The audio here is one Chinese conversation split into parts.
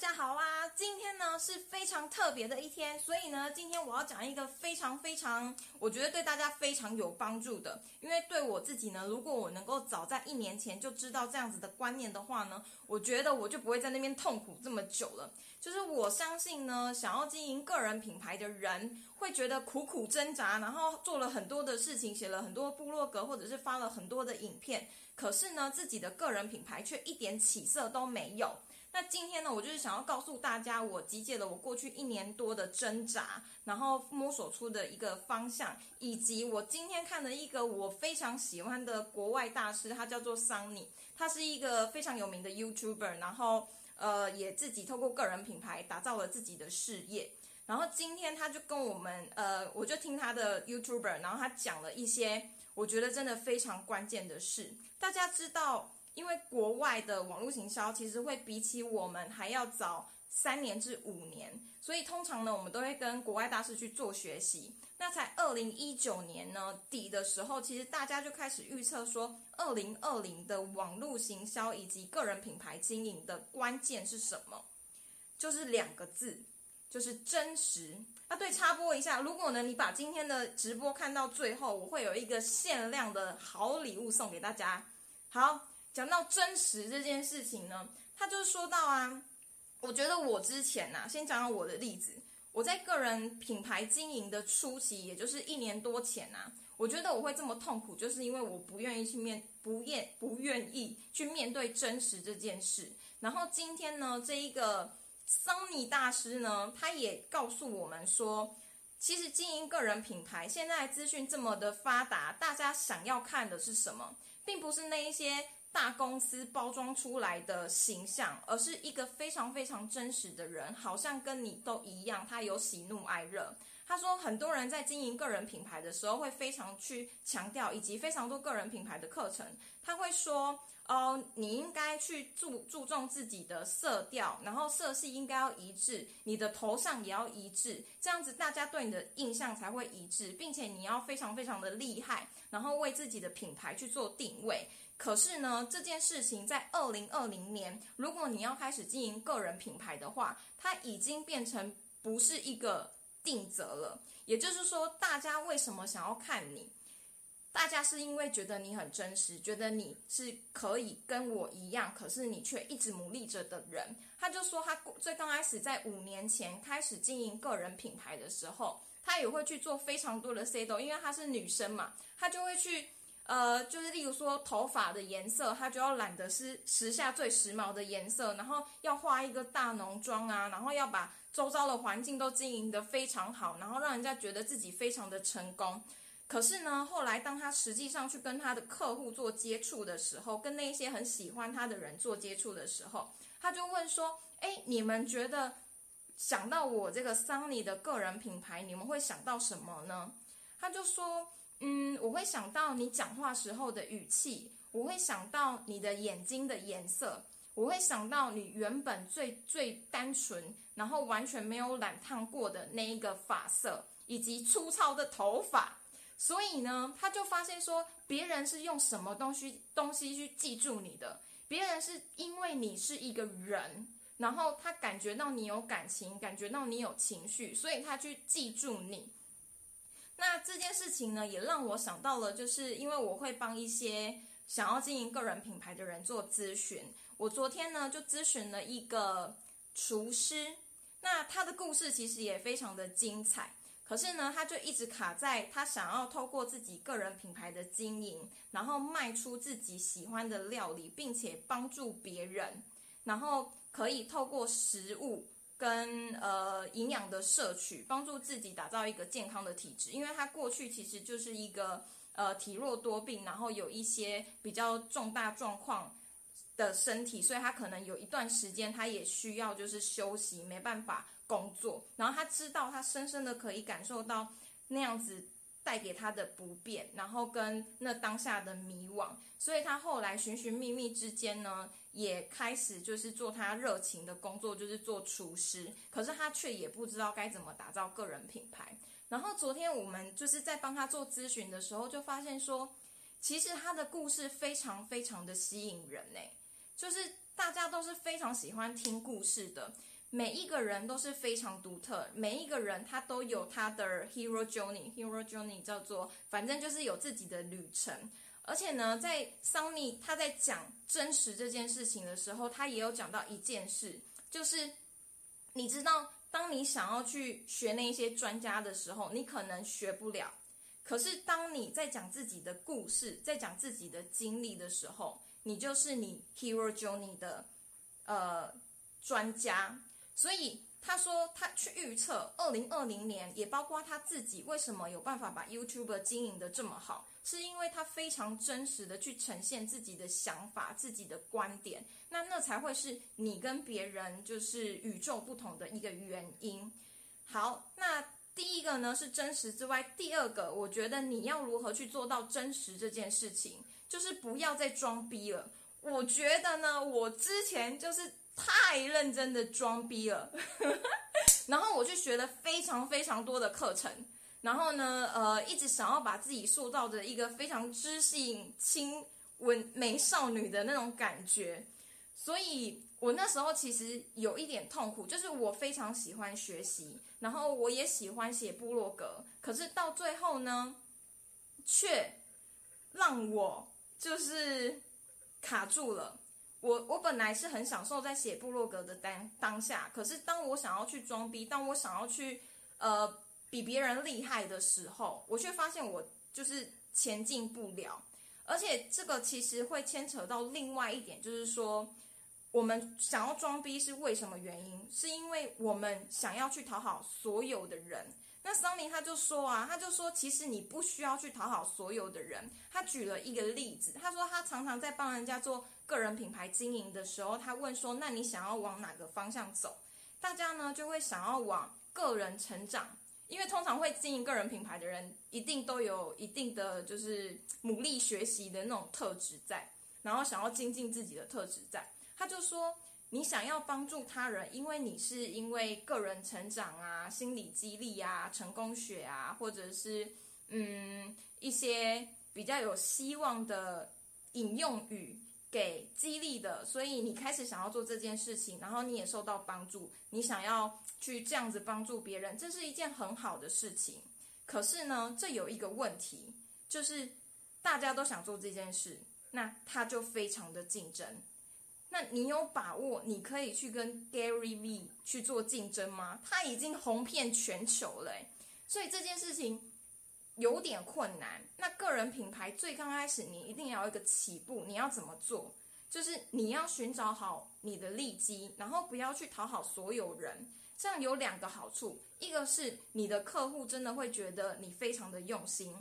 大家好啊！今天呢是非常特别的一天，所以呢，今天我要讲一个非常非常，我觉得对大家非常有帮助的。因为对我自己呢，如果我能够早在一年前就知道这样子的观念的话呢，我觉得我就不会在那边痛苦这么久了。就是我相信呢，想要经营个人品牌的人会觉得苦苦挣扎，然后做了很多的事情，写了很多部落格，或者是发了很多的影片，可是呢，自己的个人品牌却一点起色都没有。那今天呢，我就是想要告诉大家，我集结了我过去一年多的挣扎，然后摸索出的一个方向，以及我今天看的一个我非常喜欢的国外大师，他叫做 Sunny，他是一个非常有名的 YouTuber，然后呃也自己透过个人品牌打造了自己的事业。然后今天他就跟我们呃，我就听他的 YouTuber，然后他讲了一些我觉得真的非常关键的事。大家知道。因为国外的网络行销其实会比起我们还要早三年至五年，所以通常呢，我们都会跟国外大师去做学习。那才二零一九年呢底的时候，其实大家就开始预测说，二零二零的网络行销以及个人品牌经营的关键是什么？就是两个字，就是真实。啊，对，插播一下，如果呢你把今天的直播看到最后，我会有一个限量的好礼物送给大家。好。讲到真实这件事情呢，他就说到啊，我觉得我之前呐，先讲讲我的例子。我在个人品牌经营的初期，也就是一年多前呐，我觉得我会这么痛苦，就是因为我不愿意去面，不愿不愿意去面对真实这件事。然后今天呢，这一个桑尼大师呢，他也告诉我们说，其实经营个人品牌，现在资讯这么的发达，大家想要看的是什么，并不是那一些。大公司包装出来的形象，而是一个非常非常真实的人，好像跟你都一样，他有喜怒哀乐。他说，很多人在经营个人品牌的时候，会非常去强调，以及非常多个人品牌的课程，他会说，哦，你应该去注注重自己的色调，然后色系应该要一致，你的头像也要一致，这样子大家对你的印象才会一致，并且你要非常非常的厉害，然后为自己的品牌去做定位。可是呢，这件事情在二零二零年，如果你要开始经营个人品牌的话，它已经变成不是一个尽责了。也就是说，大家为什么想要看你？大家是因为觉得你很真实，觉得你是可以跟我一样，可是你却一直努力着的人。他就说，他最刚开始在五年前开始经营个人品牌的时候，他也会去做非常多的 C 斗，因为她是女生嘛，她就会去。呃，就是例如说头发的颜色，他就要染的是时下最时髦的颜色，然后要化一个大浓妆啊，然后要把周遭的环境都经营的非常好，然后让人家觉得自己非常的成功。可是呢，后来当他实际上去跟他的客户做接触的时候，跟那些很喜欢他的人做接触的时候，他就问说：“哎，你们觉得想到我这个桑尼的个人品牌，你们会想到什么呢？”他就说。嗯，我会想到你讲话时候的语气，我会想到你的眼睛的颜色，我会想到你原本最最单纯，然后完全没有染烫过的那一个发色，以及粗糙的头发。所以呢，他就发现说，别人是用什么东西东西去记住你的？别人是因为你是一个人，然后他感觉到你有感情，感觉到你有情绪，所以他去记住你。那这件事情呢，也让我想到了，就是因为我会帮一些想要经营个人品牌的人做咨询。我昨天呢就咨询了一个厨师，那他的故事其实也非常的精彩。可是呢，他就一直卡在他想要透过自己个人品牌的经营，然后卖出自己喜欢的料理，并且帮助别人，然后可以透过食物。跟呃营养的摄取，帮助自己打造一个健康的体质，因为他过去其实就是一个呃体弱多病，然后有一些比较重大状况的身体，所以他可能有一段时间他也需要就是休息，没办法工作，然后他知道他深深的可以感受到那样子。带给他的不便，然后跟那当下的迷惘，所以他后来寻寻觅觅之间呢，也开始就是做他热情的工作，就是做厨师。可是他却也不知道该怎么打造个人品牌。然后昨天我们就是在帮他做咨询的时候，就发现说，其实他的故事非常非常的吸引人呢。就是大家都是非常喜欢听故事的。每一个人都是非常独特，每一个人他都有他的 hero journey，hero journey 叫做，反正就是有自己的旅程。而且呢，在桑尼他在讲真实这件事情的时候，他也有讲到一件事，就是你知道，当你想要去学那一些专家的时候，你可能学不了。可是当你在讲自己的故事，在讲自己的经历的时候，你就是你 hero journey 的呃专家。所以他说，他去预测二零二零年，也包括他自己，为什么有办法把 YouTube 经营的这么好，是因为他非常真实的去呈现自己的想法、自己的观点，那那才会是你跟别人就是与众不同的一个原因。好，那第一个呢是真实之外，第二个，我觉得你要如何去做到真实这件事情，就是不要再装逼了。我觉得呢，我之前就是。太认真的装逼了，然后我去学了非常非常多的课程，然后呢，呃，一直想要把自己塑造的一个非常知性、亲文美少女的那种感觉，所以我那时候其实有一点痛苦，就是我非常喜欢学习，然后我也喜欢写部落格，可是到最后呢，却让我就是卡住了。我我本来是很享受在写部落格的当当下，可是当我想要去装逼，当我想要去呃比别人厉害的时候，我却发现我就是前进不了。而且这个其实会牵扯到另外一点，就是说我们想要装逼是为什么原因？是因为我们想要去讨好所有的人。那桑尼他就说啊，他就说其实你不需要去讨好所有的人。他举了一个例子，他说他常常在帮人家做。个人品牌经营的时候，他问说：“那你想要往哪个方向走？”大家呢就会想要往个人成长，因为通常会经营个人品牌的人，一定都有一定的就是努力学习的那种特质在，然后想要精进自己的特质在。他就说：“你想要帮助他人，因为你是因为个人成长啊、心理激励啊、成功学啊，或者是嗯一些比较有希望的引用语。”给激励的，所以你开始想要做这件事情，然后你也受到帮助，你想要去这样子帮助别人，这是一件很好的事情。可是呢，这有一个问题，就是大家都想做这件事，那他就非常的竞争。那你有把握你可以去跟 Gary V 去做竞争吗？他已经红遍全球了，所以这件事情。有点困难。那个人品牌最刚开始，你一定要一个起步。你要怎么做？就是你要寻找好你的利基，然后不要去讨好所有人。这样有两个好处：一个是你的客户真的会觉得你非常的用心；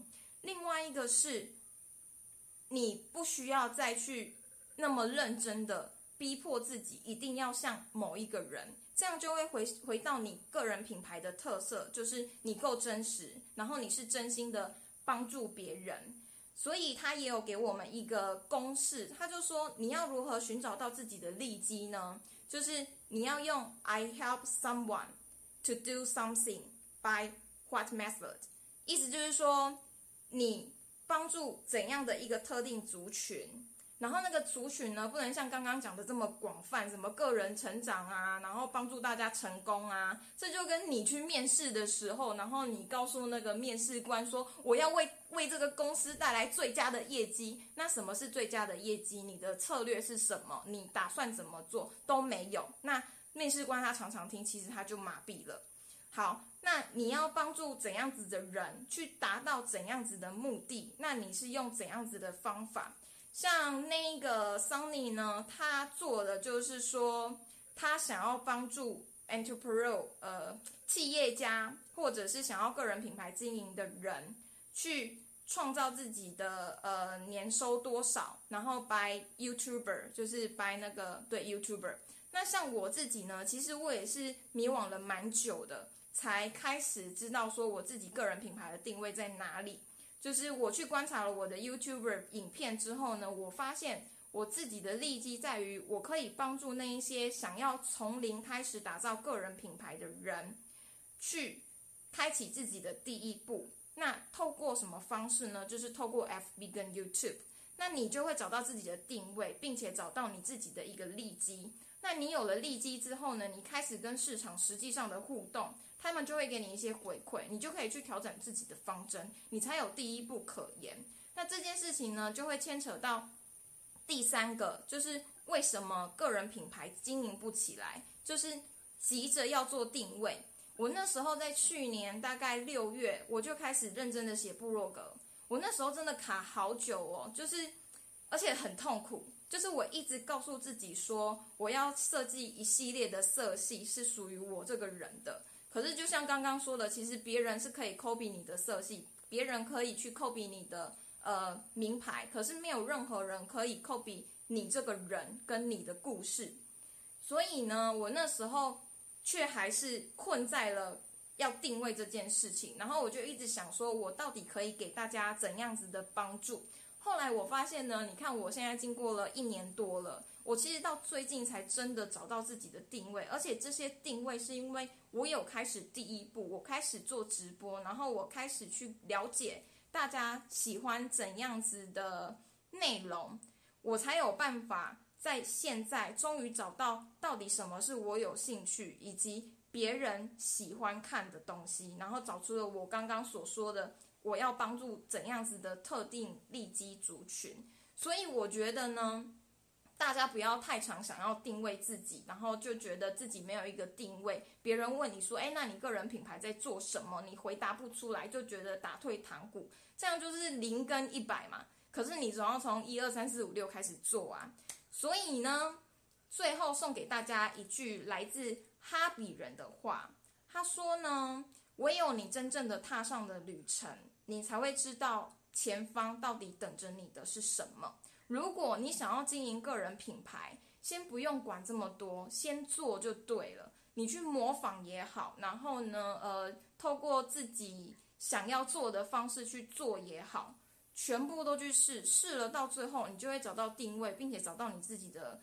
另外一个是，你不需要再去那么认真的逼迫自己，一定要像某一个人。这样就会回回到你个人品牌的特色，就是你够真实，然后你是真心的帮助别人。所以他也有给我们一个公式，他就说你要如何寻找到自己的利基呢？就是你要用 I help someone to do something by what method？意思就是说你帮助怎样的一个特定族群。然后那个族群呢，不能像刚刚讲的这么广泛，什么个人成长啊，然后帮助大家成功啊，这就跟你去面试的时候，然后你告诉那个面试官说，我要为为这个公司带来最佳的业绩，那什么是最佳的业绩？你的策略是什么？你打算怎么做？都没有。那面试官他常常听，其实他就麻痹了。好，那你要帮助怎样子的人去达到怎样子的目的？那你是用怎样子的方法？像那个 Sunny 呢，他做的就是说，他想要帮助 entrepreneur 呃企业家，或者是想要个人品牌经营的人，去创造自己的呃年收多少，然后 by YouTuber 就是 by 那个对 YouTuber。那像我自己呢，其实我也是迷惘了蛮久的，才开始知道说我自己个人品牌的定位在哪里。就是我去观察了我的 YouTuber 影片之后呢，我发现我自己的利基在于，我可以帮助那一些想要从零开始打造个人品牌的人，去开启自己的第一步。那透过什么方式呢？就是透过 FB 跟 YouTube。那你就会找到自己的定位，并且找到你自己的一个利基。那你有了利基之后呢，你开始跟市场实际上的互动，他们就会给你一些回馈，你就可以去调整自己的方针，你才有第一步可言。那这件事情呢，就会牵扯到第三个，就是为什么个人品牌经营不起来，就是急着要做定位。我那时候在去年大概六月，我就开始认真的写部落格。我那时候真的卡好久哦，就是而且很痛苦，就是我一直告诉自己说，我要设计一系列的色系是属于我这个人的。可是就像刚刚说的，其实别人是可以 copy 你的色系，别人可以去 copy 你的呃名牌，可是没有任何人可以 copy 你这个人跟你的故事。所以呢，我那时候却还是困在了。要定位这件事情，然后我就一直想说，我到底可以给大家怎样子的帮助？后来我发现呢，你看我现在经过了一年多了，我其实到最近才真的找到自己的定位，而且这些定位是因为我有开始第一步，我开始做直播，然后我开始去了解大家喜欢怎样子的内容，我才有办法在现在终于找到到底什么是我有兴趣以及。别人喜欢看的东西，然后找出了我刚刚所说的，我要帮助怎样子的特定利基族群。所以我觉得呢，大家不要太常想要定位自己，然后就觉得自己没有一个定位。别人问你说：“哎，那你个人品牌在做什么？”你回答不出来，就觉得打退堂鼓，这样就是零跟一百嘛。可是你总要从一二三四五六开始做啊。所以呢，最后送给大家一句来自。哈比人的话，他说呢：“唯有你真正的踏上了旅程，你才会知道前方到底等着你的是什么。如果你想要经营个人品牌，先不用管这么多，先做就对了。你去模仿也好，然后呢，呃，透过自己想要做的方式去做也好，全部都去试，试了到最后，你就会找到定位，并且找到你自己的。”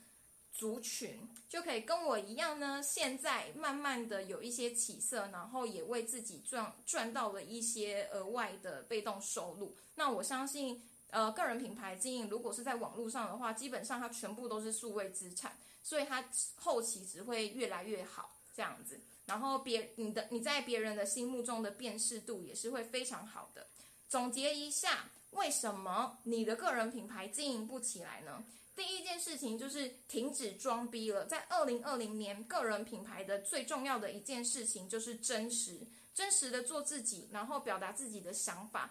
族群就可以跟我一样呢，现在慢慢的有一些起色，然后也为自己赚赚到了一些额外的被动收入。那我相信，呃，个人品牌经营如果是在网络上的话，基本上它全部都是数位资产，所以它后期只会越来越好这样子。然后别你的你在别人的心目中的辨识度也是会非常好的。总结一下，为什么你的个人品牌经营不起来呢？第一件事情就是停止装逼了。在二零二零年，个人品牌的最重要的一件事情就是真实，真实的做自己，然后表达自己的想法，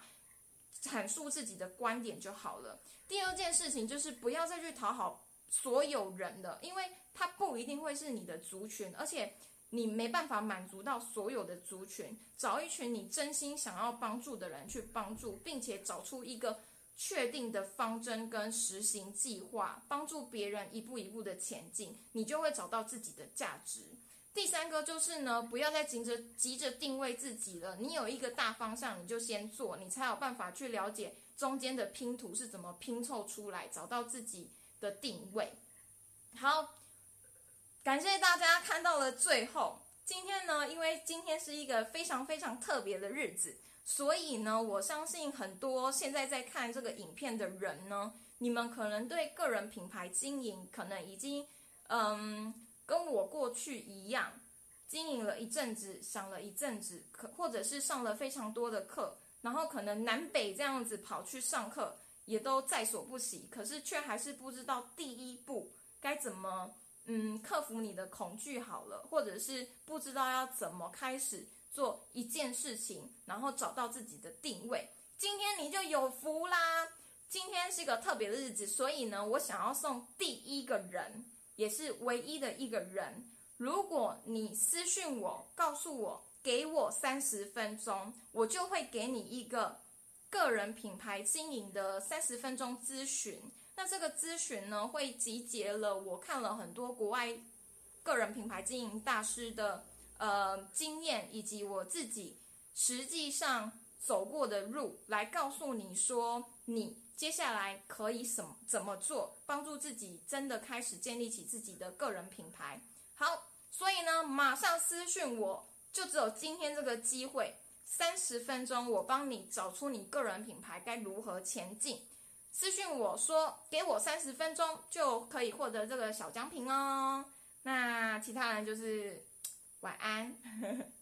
阐述自己的观点就好了。第二件事情就是不要再去讨好所有人了，因为他不一定会是你的族群，而且你没办法满足到所有的族群。找一群你真心想要帮助的人去帮助，并且找出一个。确定的方针跟实行计划，帮助别人一步一步的前进，你就会找到自己的价值。第三个就是呢，不要再急着急着定位自己了，你有一个大方向，你就先做，你才有办法去了解中间的拼图是怎么拼凑出来，找到自己的定位。好，感谢大家看到了最后。今天呢，因为今天是一个非常非常特别的日子。所以呢，我相信很多现在在看这个影片的人呢，你们可能对个人品牌经营可能已经，嗯，跟我过去一样，经营了一阵子，想了一阵子，可或者是上了非常多的课，然后可能南北这样子跑去上课，也都在所不惜，可是却还是不知道第一步该怎么，嗯，克服你的恐惧好了，或者是不知道要怎么开始。做一件事情，然后找到自己的定位。今天你就有福啦！今天是一个特别的日子，所以呢，我想要送第一个人，也是唯一的一个人。如果你私讯我，告诉我，给我三十分钟，我就会给你一个个人品牌经营的三十分钟咨询。那这个咨询呢，会集结了我看了很多国外个人品牌经营大师的。呃，经验以及我自己实际上走过的路，来告诉你说，你接下来可以什怎么做，帮助自己真的开始建立起自己的个人品牌。好，所以呢，马上私讯我，就只有今天这个机会，三十分钟，我帮你找出你个人品牌该如何前进。私讯我说给我三十分钟就可以获得这个小奖品哦。那其他人就是晚安。